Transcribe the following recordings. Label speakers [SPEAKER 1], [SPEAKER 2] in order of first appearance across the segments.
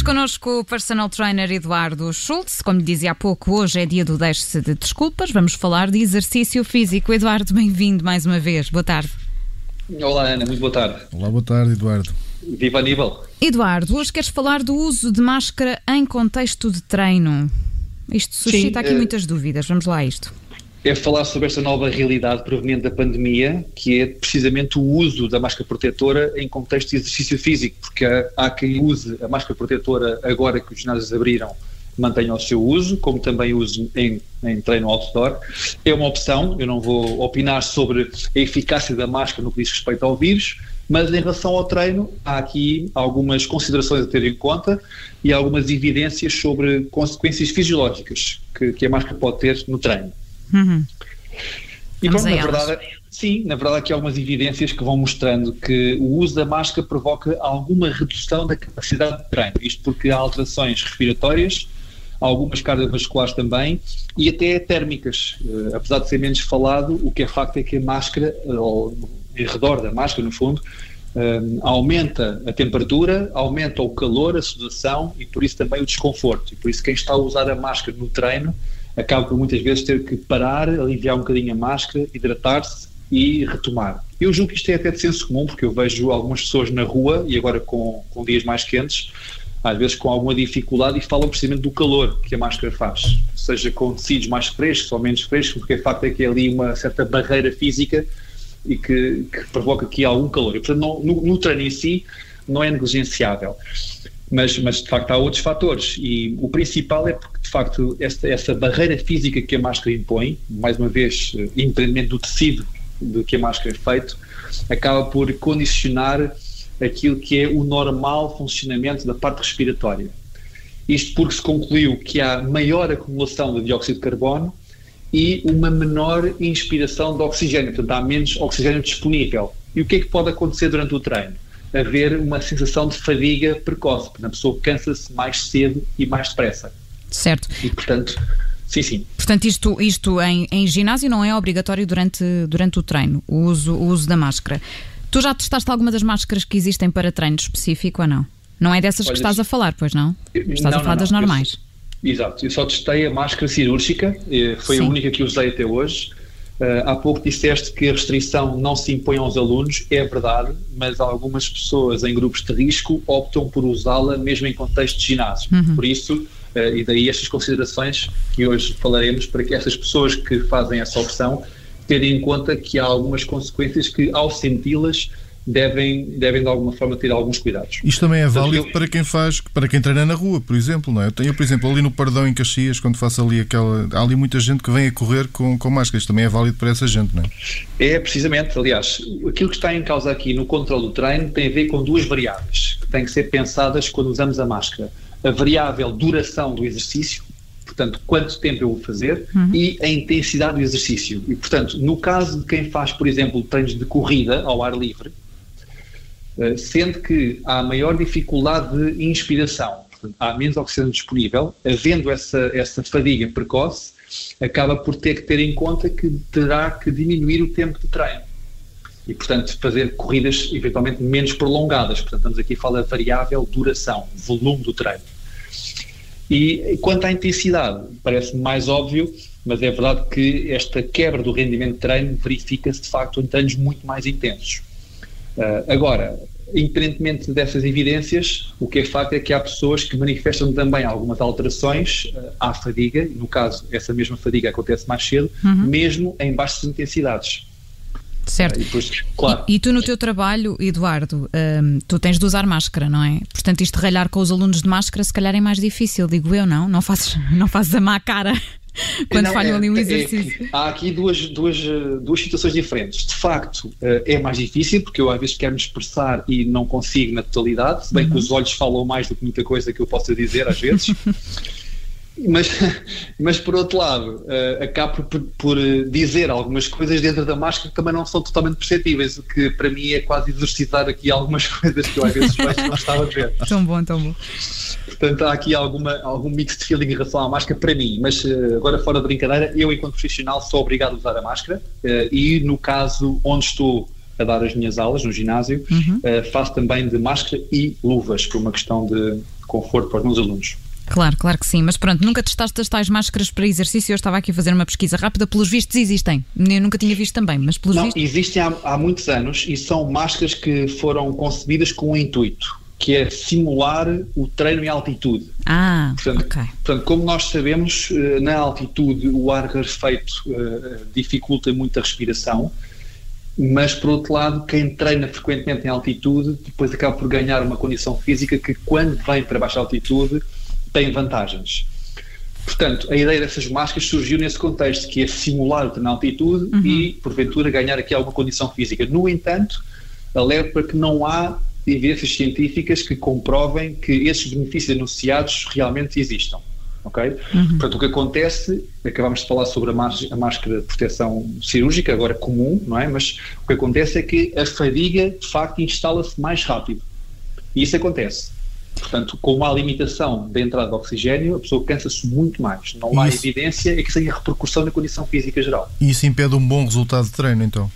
[SPEAKER 1] Temos connosco o personal trainer Eduardo Schultz. Como dizia há pouco, hoje é dia do Deixe-se de Desculpas. Vamos falar de exercício físico. Eduardo, bem-vindo mais uma vez. Boa tarde.
[SPEAKER 2] Olá, Ana. Muito boa tarde.
[SPEAKER 3] Olá, boa tarde, Eduardo.
[SPEAKER 2] Viva Aníbal.
[SPEAKER 1] Eduardo, hoje queres falar do uso de máscara em contexto de treino. Isto suscita Sim, aqui é... muitas dúvidas. Vamos lá a isto
[SPEAKER 2] é falar sobre esta nova realidade proveniente da pandemia, que é precisamente o uso da máscara protetora em contexto de exercício físico, porque há, quem use a máscara protetora agora que os ginásios abriram, mantenha o seu uso, como também uso em, em treino outdoor. É uma opção, eu não vou opinar sobre a eficácia da máscara no que diz respeito ao vírus, mas em relação ao treino, há aqui algumas considerações a ter em conta e algumas evidências sobre consequências fisiológicas que, que a máscara pode ter no treino. Uhum. E bom, na verdade, sim, na verdade aqui há algumas evidências que vão mostrando que o uso da máscara provoca alguma redução da capacidade de treino, isto porque há alterações respiratórias, algumas cardiovasculares também e até térmicas. Uh, apesar de ser menos falado, o que é facto é que a máscara, ou em redor da máscara, no fundo, uh, aumenta a temperatura, aumenta o calor, a sudação e por isso também o desconforto. E por isso quem está a usar a máscara no treino acaba por muitas vezes ter que parar, aliviar um bocadinho a máscara, hidratar-se e retomar. Eu julgo que isto é até de senso comum, porque eu vejo algumas pessoas na rua, e agora com, com dias mais quentes, às vezes com alguma dificuldade e falam precisamente do calor que a máscara faz, seja com tecidos mais frescos ou menos frescos, porque o facto é que é ali uma certa barreira física e que, que provoca aqui algum calor. E, portanto, no, no treino em si não é negligenciável. Mas, mas de facto há outros fatores e o principal é porque de facto essa barreira física que a máscara impõe, mais uma vez, eh, independentemente do tecido de que a máscara é feito, acaba por condicionar aquilo que é o normal funcionamento da parte respiratória. Isto porque se concluiu que há maior acumulação de dióxido de carbono e uma menor inspiração de oxigênio, portanto há menos oxigênio disponível. E o que é que pode acontecer durante o treino? Haver uma sensação de fadiga precoce, porque a pessoa cansa-se mais cedo e mais depressa.
[SPEAKER 1] Certo.
[SPEAKER 2] E, portanto, sim, sim.
[SPEAKER 1] Portanto, isto, isto em, em ginásio não é obrigatório durante, durante o treino, o uso, o uso da máscara. Tu já testaste alguma das máscaras que existem para treino específico ou não? Não é dessas Olha, que estás a falar, pois não? Estás não, a falar não, das normais.
[SPEAKER 2] Eu, exato, eu só testei a máscara cirúrgica, eh, foi Sim. a única que usei até hoje. Uh, há pouco disseste que a restrição não se impõe aos alunos, é verdade, mas algumas pessoas em grupos de risco optam por usá-la mesmo em contexto de ginásio. Uhum. Por isso, uh, e daí estas considerações que hoje falaremos, para que essas pessoas que fazem essa opção terem em conta que há algumas consequências que, ao senti-las, devem, devem de alguma forma ter alguns cuidados.
[SPEAKER 3] Isto também é válido para quem faz, para quem treina na rua, por exemplo, não é? Eu tenho, por exemplo, ali no Pardão em Caxias, quando faço ali aquela. Há ali muita gente que vem a correr com, com máscara. Isto também é válido para essa gente, não é?
[SPEAKER 2] É, precisamente. Aliás, aquilo que está em causa aqui no controle do treino tem a ver com duas variáveis que têm que ser pensadas quando usamos a máscara. A variável duração do exercício, portanto, quanto tempo eu vou fazer uhum. e a intensidade do exercício. E, portanto, no caso de quem faz, por exemplo, treinos de corrida ao ar livre, sendo que há maior dificuldade de inspiração, há menos oxigênio disponível, havendo essa, essa fadiga precoce, acaba por ter que ter em conta que terá que diminuir o tempo de treino. E, portanto, fazer corridas eventualmente menos prolongadas. Portanto, estamos aqui a falar variável duração, volume do treino. E quanto à intensidade, parece mais óbvio, mas é verdade que esta quebra do rendimento de treino verifica-se de facto em treinos muito mais intensos. Uh, agora, independentemente dessas evidências, o que é facto é que há pessoas que manifestam também algumas alterações uh, à fadiga, no caso, essa mesma fadiga acontece mais cedo, uhum. mesmo em baixas intensidades.
[SPEAKER 1] Certo. E, depois, claro. e, e, tu no teu trabalho, Eduardo, um, tu tens de usar máscara, não é? Portanto, isto ralhar com os alunos de máscara se calhar é mais difícil, digo eu, não? Não fazes, não fazes a má cara. quando não, falham é, ali um é exercício.
[SPEAKER 2] É, há aqui duas, duas, duas situações diferentes. De facto, eh, é mais difícil, porque eu às vezes quero me expressar e não consigo na totalidade, se bem uhum. que os olhos falam mais do que muita coisa que eu possa dizer às vezes. mas, mas por outro lado, uh, acabo por, por, dizer algumas coisas dentro da máscara que também não são totalmente perceptíveis, o que para mim é quase exercitar aqui algumas coisas que eu às vezes não estava a ver.
[SPEAKER 1] Tão bom, tão bom.
[SPEAKER 2] Portanto, há aqui alguma, algum mixed feeling em relação à máscara para mim, mas uh, agora fora de brincadeira, eu enquanto profissional sou obrigado a usar a máscara uh, e no caso onde estou a dar as minhas aulas no ginásio, uhum. faço também de máscara e luvas, por uma questão de conforto para os meus alunos.
[SPEAKER 1] Claro, claro que sim. Mas pronto, nunca testaste as tais máscaras para exercício? Eu estava aqui a fazer uma pesquisa rápida. Pelos vistos existem. Eu nunca tinha visto também, mas pelos
[SPEAKER 2] Não,
[SPEAKER 1] vistos...
[SPEAKER 2] existem há, há muitos anos e são máscaras que foram concebidas com um intuito, que é simular o treino em altitude.
[SPEAKER 1] Ah,
[SPEAKER 2] portanto,
[SPEAKER 1] ok.
[SPEAKER 2] Portanto, como nós sabemos, eh, na altitude o ar rarefeito uh, dificulta muito a respiração, mas por outro lado, quem treina frequentemente em altitude depois acaba por ganhar uma condição física que quando vem para baixa altitude tem vantagens. Portanto, a ideia dessas máscaras surgiu nesse contexto, que é simular o treino na altitude uhum. e, porventura, ganhar aqui alguma condição física. No entanto, alerta para que não há evidências científicas que comprovem que esses benefícios anunciados realmente existam. Ok? Uhum. Portanto, o que acontece, acabamos de falar sobre a, a máscara de proteção cirúrgica, agora comum, não é? Mas o que acontece é que a fadiga, de facto, instala-se mais rápido. E isso acontece. Portanto, com uma limitação da entrada de oxigênio, a pessoa cansa-se muito mais. Não há evidência é que isso tenha repercussão na condição física geral.
[SPEAKER 3] E isso impede um bom resultado de treino, então?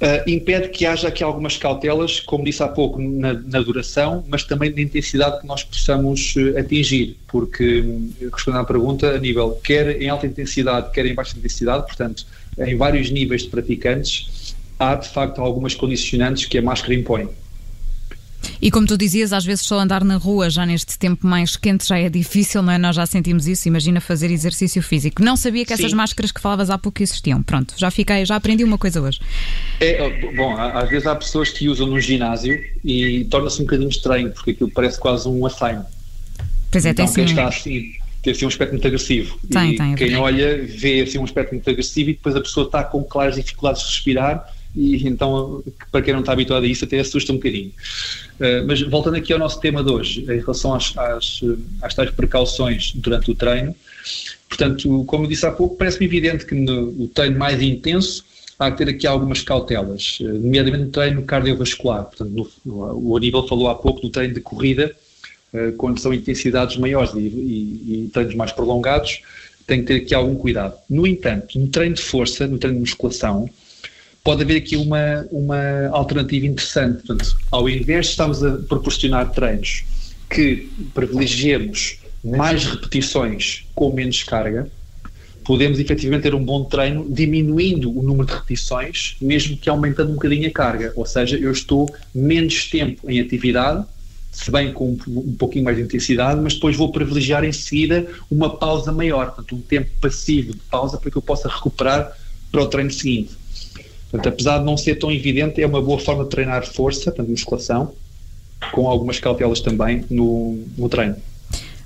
[SPEAKER 2] Uh, impede que haja aqui algumas cautelas, como disse há pouco, na, na duração, mas também na intensidade que nós possamos uh, atingir, porque, hum, respondendo à pergunta, a nível quer em alta intensidade, quer em baixa intensidade, portanto, em vários níveis de praticantes, há de facto algumas condicionantes que a máscara impõe.
[SPEAKER 1] E como tu dizias, às vezes só andar na rua já neste tempo mais quente já é difícil, não é? Nós já sentimos isso, imagina fazer exercício físico. Não sabia que essas Sim. máscaras que falavas há pouco existiam. Pronto, já fiquei, já aprendi uma coisa hoje.
[SPEAKER 2] É, bom, às vezes há pessoas que usam no ginásio e torna-se um bocadinho estranho, porque aquilo parece quase um assaio.
[SPEAKER 1] Pois é,
[SPEAKER 2] então,
[SPEAKER 1] tem
[SPEAKER 2] quem sim. está assim tem assim um aspecto muito agressivo.
[SPEAKER 1] Tem,
[SPEAKER 2] e
[SPEAKER 1] tem,
[SPEAKER 2] quem olha vê assim um aspecto muito agressivo e depois a pessoa está com claras dificuldades de respirar e então, para quem não está habituado a isso, até assusta um bocadinho. Uh, mas voltando aqui ao nosso tema de hoje, em relação às, às, às tais precauções durante o treino, portanto, como eu disse há pouco, parece-me evidente que no treino mais intenso há que ter aqui algumas cautelas, eh, nomeadamente no treino cardiovascular. Portanto, no, o Aníbal falou há pouco do treino de corrida, uh, quando são intensidades maiores e, e, e treinos mais prolongados, tem que ter aqui algum cuidado. No entanto, no treino de força, no treino de musculação, pode haver aqui uma, uma alternativa interessante. Portanto, ao invés de estarmos a proporcionar treinos que privilegiemos mais repetições com menos carga, podemos efetivamente ter um bom treino diminuindo o número de repetições, mesmo que aumentando um bocadinho a carga. Ou seja, eu estou menos tempo em atividade, se bem com um pouquinho mais de intensidade, mas depois vou privilegiar em seguida uma pausa maior, portanto, um tempo passivo de pausa para que eu possa recuperar para o treino seguinte. Portanto, apesar de não ser tão evidente, é uma boa forma de treinar força, portanto, musculação, com algumas cautelas também no, no treino.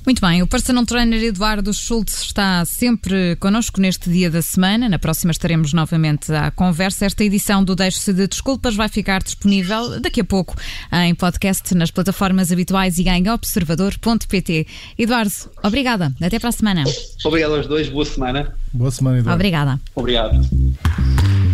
[SPEAKER 1] Muito bem, o personal trainer Eduardo Schultz está sempre connosco neste dia da semana. Na próxima estaremos novamente à conversa. Esta edição do Deixo-se de Desculpas vai ficar disponível daqui a pouco em podcast nas plataformas habituais e em observador.pt. Eduardo, obrigada. Até para a semana.
[SPEAKER 2] Obrigado aos dois. Boa semana.
[SPEAKER 3] Boa semana, Eduardo.
[SPEAKER 1] Obrigada.
[SPEAKER 2] Obrigado.